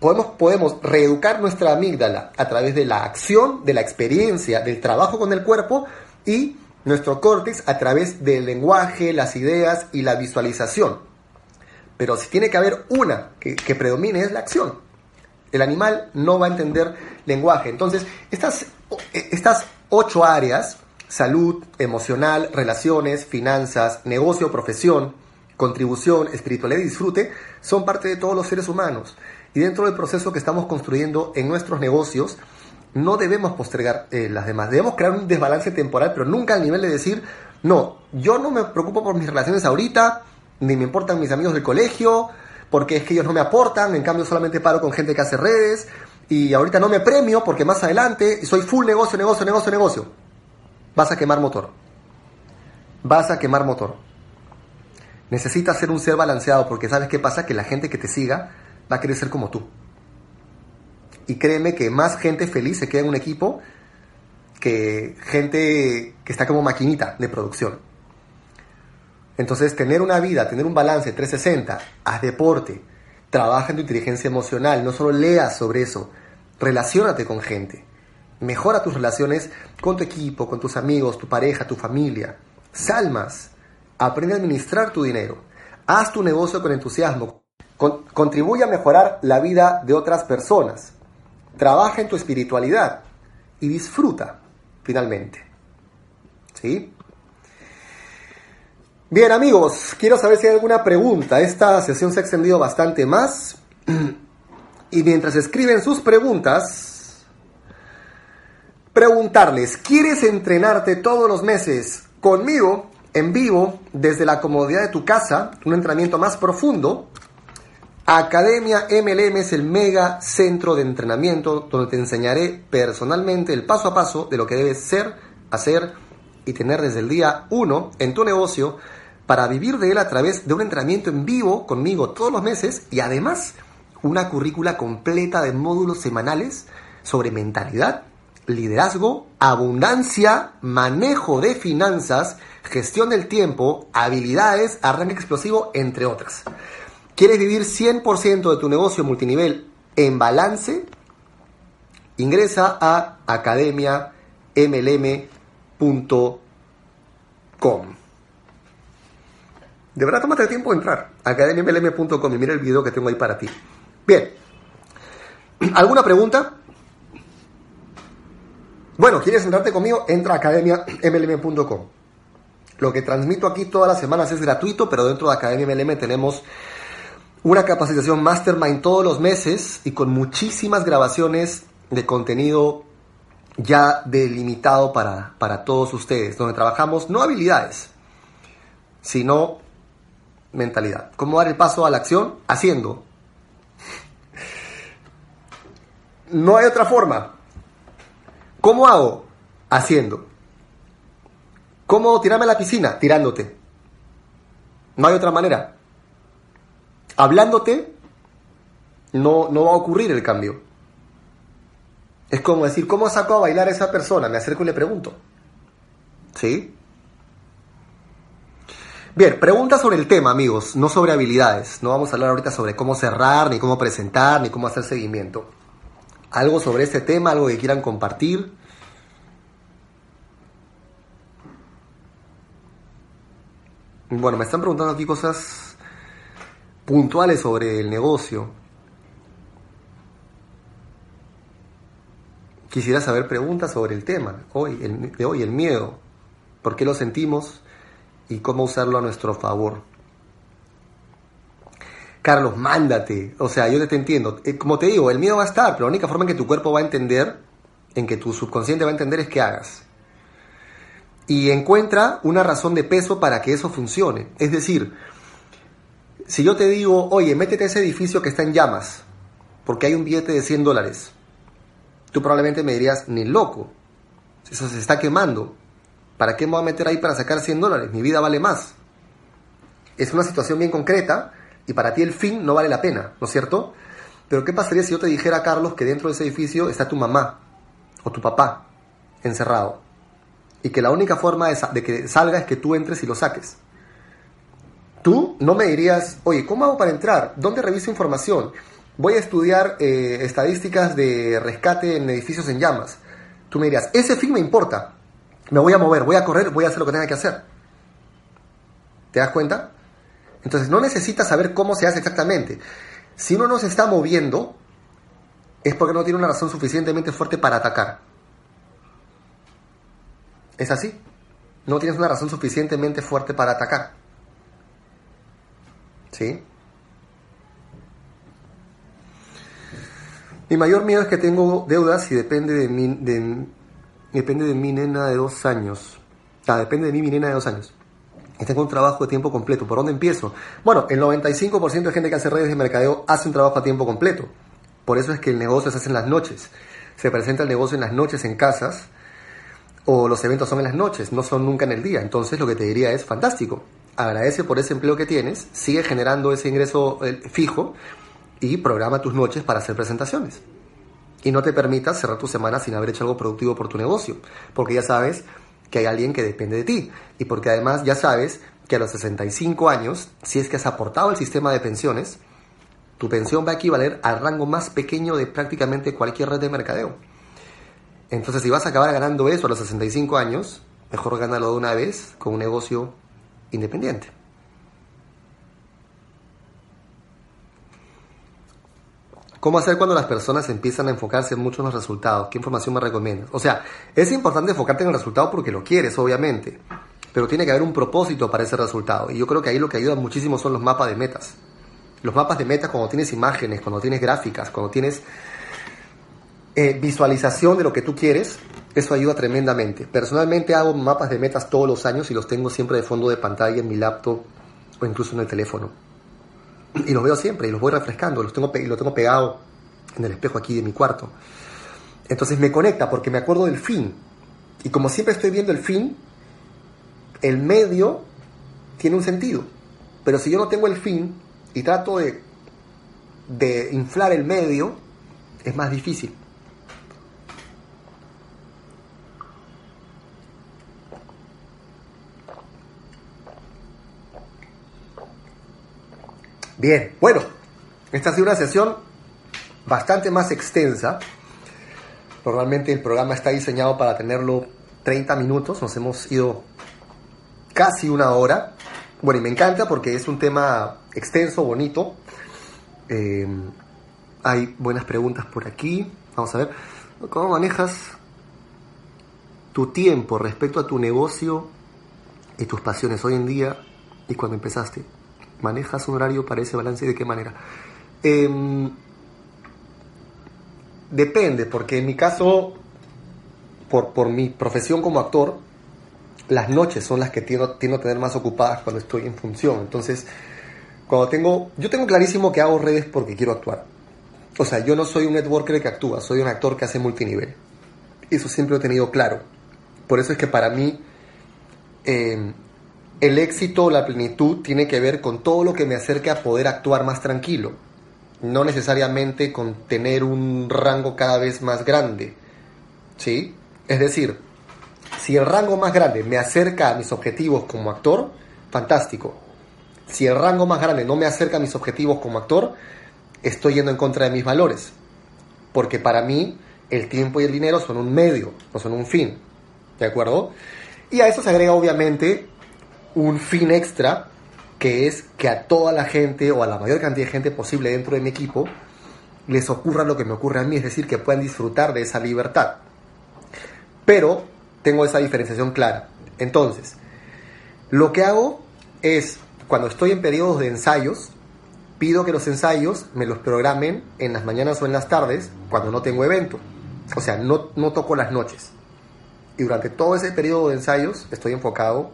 podemos, podemos reeducar nuestra amígdala a través de la acción, de la experiencia, del trabajo con el cuerpo y nuestro córtex a través del lenguaje, las ideas y la visualización. pero si tiene que haber una que, predomine es la acción. El animal no va a entender lenguaje. Entonces, estas, estas ocho áreas, salud, emocional, relaciones, finanzas, negocio, profesión, contribución, espiritualidad y disfrute, son parte de todos los seres humanos. Y dentro del proceso que estamos construyendo en nuestros negocios, no debemos postergar eh, las demás. Debemos crear un desbalance temporal, pero nunca al nivel de decir, no, yo no me preocupo por mis relaciones ahorita, ni me importan mis amigos del colegio, porque es que ellos no me aportan, en cambio solamente paro con gente que hace redes, y ahorita no me premio porque más adelante soy full negocio, negocio, negocio, negocio. Vas a quemar motor. Vas a quemar motor. Necesitas ser un ser balanceado porque sabes qué pasa, que la gente que te siga va a querer ser como tú. Y créeme que más gente feliz se queda en un equipo que gente que está como maquinita de producción. Entonces, tener una vida, tener un balance 360, haz deporte, trabaja en tu inteligencia emocional, no solo leas sobre eso, relaciónate con gente, mejora tus relaciones con tu equipo, con tus amigos, tu pareja, tu familia, salmas, aprende a administrar tu dinero, haz tu negocio con entusiasmo, contribuye a mejorar la vida de otras personas, trabaja en tu espiritualidad y disfruta finalmente. ¿Sí? Bien amigos, quiero saber si hay alguna pregunta. Esta sesión se ha extendido bastante más. Y mientras escriben sus preguntas, preguntarles, ¿quieres entrenarte todos los meses conmigo en vivo desde la comodidad de tu casa? Un entrenamiento más profundo. Academia MLM es el mega centro de entrenamiento donde te enseñaré personalmente el paso a paso de lo que debes ser, hacer y tener desde el día 1 en tu negocio para vivir de él a través de un entrenamiento en vivo conmigo todos los meses y además una currícula completa de módulos semanales sobre mentalidad, liderazgo, abundancia, manejo de finanzas, gestión del tiempo, habilidades, arranque explosivo, entre otras. ¿Quieres vivir 100% de tu negocio multinivel en balance? Ingresa a academiamlm.com. De verdad, tómate tiempo de entrar academiamlm.com y mira el video que tengo ahí para ti. Bien. ¿Alguna pregunta? Bueno, ¿quieres sentarte conmigo? Entra a academiamlm.com. Lo que transmito aquí todas las semanas es gratuito, pero dentro de Academia MLM tenemos una capacitación mastermind todos los meses y con muchísimas grabaciones de contenido ya delimitado para, para todos ustedes, donde trabajamos no habilidades, sino mentalidad. ¿Cómo dar el paso a la acción? Haciendo. No hay otra forma. ¿Cómo hago? Haciendo. ¿Cómo tirarme a la piscina? Tirándote. No hay otra manera. Hablándote, no, no va a ocurrir el cambio. Es como decir, ¿cómo saco a bailar a esa persona? Me acerco y le pregunto. ¿Sí? Bien, preguntas sobre el tema, amigos, no sobre habilidades. No vamos a hablar ahorita sobre cómo cerrar, ni cómo presentar, ni cómo hacer seguimiento. Algo sobre este tema, algo que quieran compartir. Bueno, me están preguntando aquí cosas puntuales sobre el negocio. Quisiera saber preguntas sobre el tema hoy, el, de hoy, el miedo. ¿Por qué lo sentimos? y cómo usarlo a nuestro favor. Carlos, mándate. O sea, yo te entiendo. Eh, como te digo, el miedo va a estar, pero la única forma en que tu cuerpo va a entender, en que tu subconsciente va a entender es que hagas. Y encuentra una razón de peso para que eso funcione. Es decir, si yo te digo, oye, métete a ese edificio que está en llamas, porque hay un billete de 100 dólares, tú probablemente me dirías, ni loco, eso se está quemando. ¿Para qué me voy a meter ahí para sacar 100 dólares? Mi vida vale más. Es una situación bien concreta y para ti el fin no vale la pena, ¿no es cierto? Pero ¿qué pasaría si yo te dijera, Carlos, que dentro de ese edificio está tu mamá o tu papá encerrado? Y que la única forma de, que salga es que tú entres y lo saques. Tú no me dirías, oye, ¿cómo hago para entrar? ¿Dónde reviso información? Voy a estudiar eh, estadísticas de rescate en edificios en llamas. Tú me dirías, ese fin me importa, me voy a mover, voy a correr, voy a hacer lo que tenga que hacer. ¿Te das cuenta? Entonces no necesitas saber cómo se hace exactamente. Si uno no se está moviendo, es porque no tiene una razón suficientemente fuerte para atacar. Es así. No tienes una razón suficientemente fuerte para atacar. ¿Sí? Mi mayor miedo es que tengo deudas y depende de mi, depende de mi nena de dos años. Ah, depende de mí mi nena de dos años. Y tengo un trabajo de tiempo completo. ¿Por dónde empiezo? Bueno, el 95% de gente que hace redes de mercadeo hace un trabajo a tiempo completo. Por eso es que el negocio se hace en las noches. Se presenta el negocio en las noches en casas o los eventos son en las noches, no son nunca en el día. Entonces lo que te diría es fantástico. Agradece por ese empleo que tienes, sigue generando ese ingreso eh, fijo y programa tus noches para hacer presentaciones. Y no te permitas cerrar tu semana sin haber hecho algo productivo por tu negocio, porque ya sabes que hay alguien que depende de ti y porque además ya sabes que a los 65 años, si es que has aportado al sistema de pensiones, tu pensión va a equivaler al rango más pequeño de prácticamente cualquier red de mercadeo. Entonces, si vas a acabar ganando eso a los 65 años, mejor gánalo de una vez con un negocio independiente. ¿Cómo hacer cuando las personas empiezan a enfocarse mucho en los resultados? ¿Qué información me recomiendas? O sea, es importante enfocarte en el resultado porque lo quieres, obviamente, pero tiene que haber un propósito para ese resultado. Y yo creo que ahí lo que ayuda muchísimo son los mapas de metas. Los mapas de metas cuando tienes imágenes, cuando tienes gráficas, cuando tienes eh, visualización de lo que tú quieres, eso ayuda tremendamente. Personalmente hago mapas de metas todos los años y los tengo siempre de fondo de pantalla en mi laptop o incluso en el teléfono. Y los veo siempre y los voy refrescando, los tengo, lo tengo pegado en el espejo aquí de mi cuarto. Entonces me conecta porque me acuerdo del fin. Y como siempre estoy viendo el fin, el medio tiene un sentido. Pero si yo no tengo el fin y trato de, de inflar el medio, es más difícil. Bien, bueno, esta ha sido una sesión bastante más extensa. Normalmente el programa está diseñado para tenerlo 30 minutos, nos hemos ido casi una hora. Bueno, y me encanta porque es un tema extenso, bonito. Eh, hay buenas preguntas por aquí. Vamos a ver, ¿cómo manejas tu tiempo respecto a tu negocio y tus pasiones hoy en día y cuando empezaste? Manejas un horario para ese balance y de qué manera. Em, depende, porque en mi caso, por, por, mi profesión como actor, las noches son las que tiendo, tiendo a tener más ocupadas cuando estoy en función. Entonces, cuando tengo, yo tengo clarísimo que hago redes porque quiero actuar. O sea, yo no soy un networker que actúa, soy un actor que hace multinivel. Eso siempre lo he tenido claro. Por eso es que para mí eh, el éxito o la plenitud tiene que ver con todo lo que me acerque a poder actuar más tranquilo, no necesariamente con tener un rango cada vez más grande. ¿Sí? Es decir, si el rango más grande me acerca a mis objetivos como actor, fantástico. Si el rango más grande no me acerca a mis objetivos como actor, estoy yendo en contra de mis valores. Porque para mí el tiempo y el dinero son un medio, no son un fin. ¿De acuerdo? Y a eso se agrega obviamente un fin extra que es que a toda la gente o a la mayor cantidad de gente posible dentro de mi equipo les ocurra lo que me ocurre a mí, es decir, que puedan disfrutar de esa libertad. Pero tengo esa diferenciación clara. Entonces, lo que hago es, cuando estoy en periodos de ensayos, pido que los ensayos me los programen en las mañanas o en las tardes, cuando no tengo evento. O sea, no, no toco las noches. Y durante todo ese periodo de ensayos estoy enfocado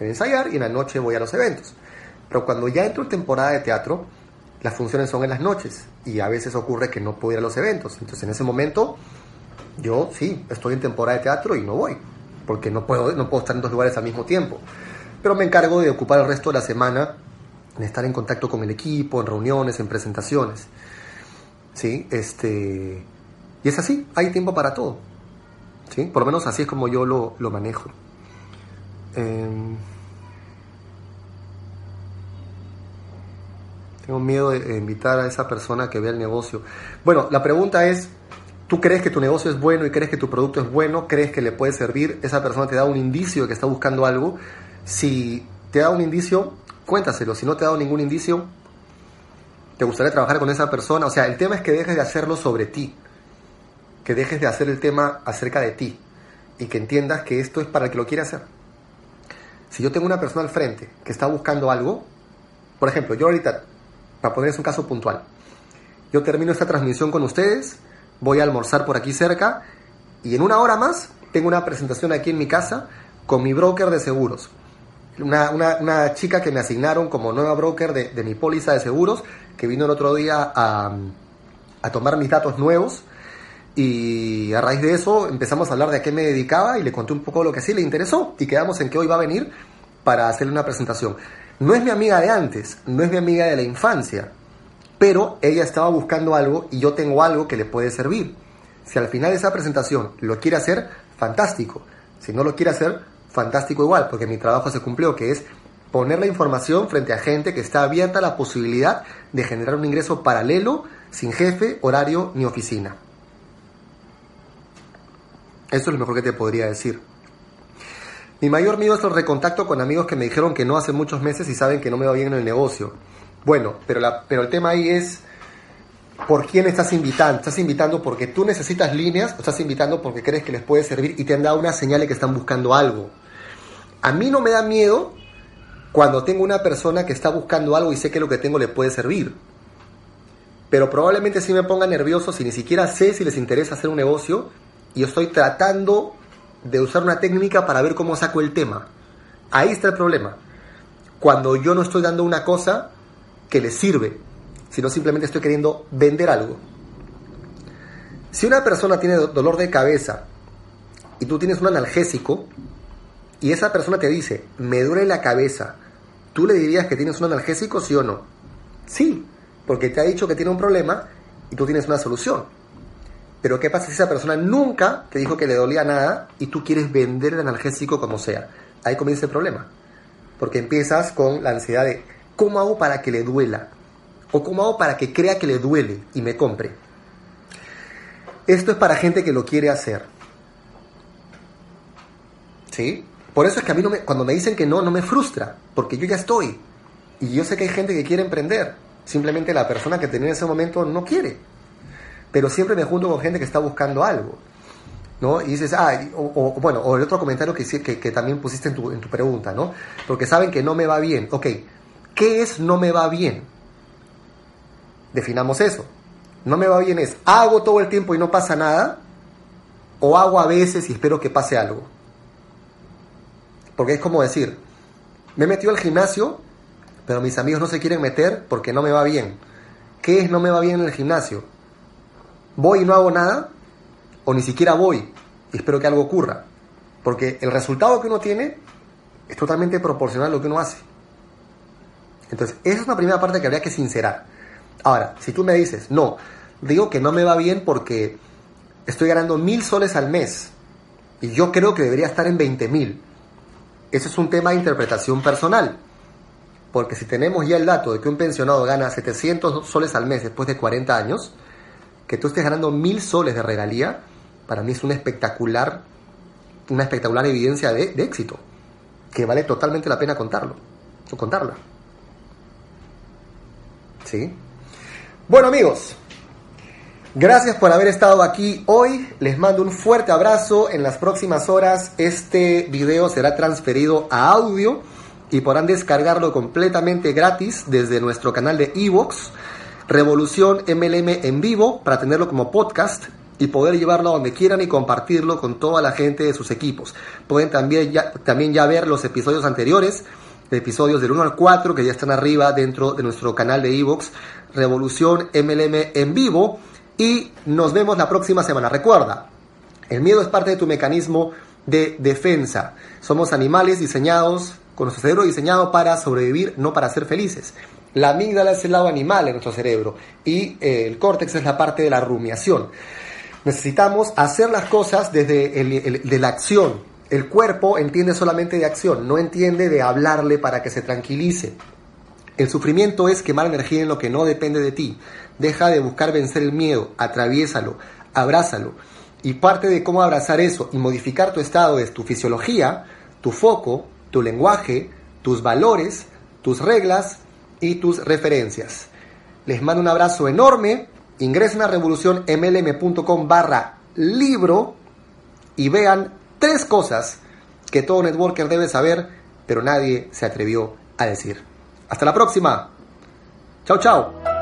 en ensayar y en la noche voy a los eventos. Pero cuando ya entro en temporada de teatro, las funciones son en las noches y a veces ocurre que no puedo ir a los eventos. Entonces en ese momento yo sí, estoy en temporada de teatro y no voy, porque no puedo, no puedo estar en dos lugares al mismo tiempo. Pero me encargo de ocupar el resto de la semana en estar en contacto con el equipo, en reuniones, en presentaciones. ¿Sí? Este, y es así, hay tiempo para todo. ¿Sí? Por lo menos así es como yo lo, lo manejo. Em, tengo miedo de invitar a esa persona que vea el negocio. Bueno, la pregunta es, ¿tú crees que tu negocio es bueno y crees que tu producto es bueno? ¿Crees que le puede servir? Esa persona te da un indicio de que está buscando algo. Si te da un indicio, cuéntaselo. Si no te ha dado ningún indicio, te gustaría trabajar con esa persona. O sea, el tema es que dejes de hacerlo sobre ti, que dejes de hacer el tema acerca de ti y que entiendas que esto es para el que lo quiere hacer. Si yo tengo una persona al frente que está buscando algo, por ejemplo, yo ahorita, para ponerles un caso puntual, yo termino esta transmisión con ustedes, voy a almorzar por aquí cerca y en una hora más tengo una presentación aquí en mi casa con mi broker de seguros. Una, una, chica que me asignaron como nueva broker de, de, mi póliza de seguros, que vino el otro día a, a tomar mis datos nuevos. Y a raíz de eso empezamos a hablar de a qué me dedicaba y le conté un poco lo que sí le interesó. Y quedamos en que hoy va a venir para hacerle una presentación. No es mi amiga de antes, no es mi amiga de la infancia, pero ella estaba buscando algo y yo tengo algo que le puede servir. Si al final de esa presentación lo quiere hacer, fantástico. Si no lo quiere hacer, fantástico igual, porque mi trabajo se cumplió, que es poner la información frente a gente que está abierta a la posibilidad de generar un ingreso paralelo, sin jefe, horario ni oficina. Eso es lo mejor que te podría decir. Mi mayor miedo es el recontacto con amigos que me dijeron que no hace muchos meses y saben que no me va bien en el negocio. Bueno, pero, la, pero el tema ahí es por quién estás invitando. ¿Estás invitando porque tú necesitas líneas o estás invitando porque crees que les puede servir y te han dado una señal de que están buscando algo? A mí no me da miedo cuando tengo una persona que está buscando algo y sé que lo que tengo le puede servir. Pero probablemente sí me ponga nervioso si ni siquiera sé si les interesa hacer un negocio y estoy tratando de usar una técnica para ver cómo saco el tema. Ahí está el problema. Cuando yo no estoy dando una cosa que les sirve, sino simplemente estoy queriendo vender algo. Si una persona tiene dolor de cabeza y tú tienes un analgésico, y esa persona te dice, me duele la cabeza, ¿tú le dirías que tienes un analgésico, sí o no? Sí, porque te ha dicho que tiene un problema y tú tienes una solución. Pero ¿qué pasa si esa persona nunca te dijo que le dolía nada y tú quieres vender el analgésico como sea? Ahí comienza el problema. Porque empiezas con la ansiedad de, ¿cómo hago para que le duela? ¿O cómo hago para que crea que le duele y me compre? Esto es para gente que lo quiere hacer. ¿Sí? Por eso es que a mí no me, cuando me dicen que no, no me frustra, porque yo ya estoy. Y yo sé que hay gente que quiere emprender. Simplemente la persona que tenía en ese momento no quiere. Pero siempre me junto con gente que está buscando algo. ¿no? Y dices, ah, o, bueno, o el otro comentario que, que, también pusiste en tu, en tu pregunta, ¿no? Porque saben que no me va bien. Ok, ¿qué es no me va bien? Definamos eso. No me va bien es, hago todo el tiempo y no pasa nada, o hago a veces y espero que pase algo. Porque es como decir, me he metido al gimnasio, pero mis amigos no se quieren meter porque no me va bien. ¿Qué es no me va bien en el gimnasio? ¿Voy y no hago nada? ¿O ni siquiera voy y espero que algo ocurra? Porque el resultado que uno tiene es totalmente proporcional a lo que uno hace. Entonces, esa es una primera parte que habría que sincerar. Ahora, si tú me dices, no, digo que no me va bien porque estoy ganando mil soles al mes y yo creo que debería estar en 20 mil. Eso es un tema de interpretación personal. Porque si tenemos ya el dato de que un pensionado gana 700 soles al mes después de 40 años, que tú estés ganando 1000 soles de regalía, para mí es una espectacular, una espectacular evidencia de, de éxito, que vale totalmente la pena contarlo, o contarla. ¿Sí? Bueno amigos, Gracias por haber estado aquí hoy. Les mando un fuerte abrazo. En las próximas horas este video será transferido a audio y podrán descargarlo completamente gratis desde nuestro canal de Evox, Revolución MLM en vivo, para tenerlo como podcast y poder llevarlo a donde quieran y compartirlo con toda la gente de sus equipos. Pueden también ya, también ya ver los episodios anteriores, episodios del 1 al 4 que ya están arriba dentro de nuestro canal de Evox, Revolución MLM en vivo y nos vemos la próxima semana. Recuerda, el miedo es parte de tu mecanismo de defensa. Somos animales diseñados, con nuestro cerebro diseñado para sobrevivir, no para ser felices. La amígdala es el lado animal en nuestro cerebro y eh, el córtex es la parte de la rumiación. Necesitamos hacer las cosas desde de la acción. El cuerpo entiende solamente de acción, no entiende de hablarle para que se tranquilice. El sufrimiento es quemar energía en lo que no depende de ti. Deja de buscar vencer el miedo, atraviésalo, abrázalo. Y parte de cómo abrazar eso y modificar tu estado es tu fisiología, tu foco, tu lenguaje, tus valores, tus reglas y tus referencias. Les mando un abrazo enorme. Ingresen a revolucionmlm.com barra libro y vean tres cosas que todo networker debe saber, pero nadie se atrevió a decir. Hasta la próxima. Chao, chao.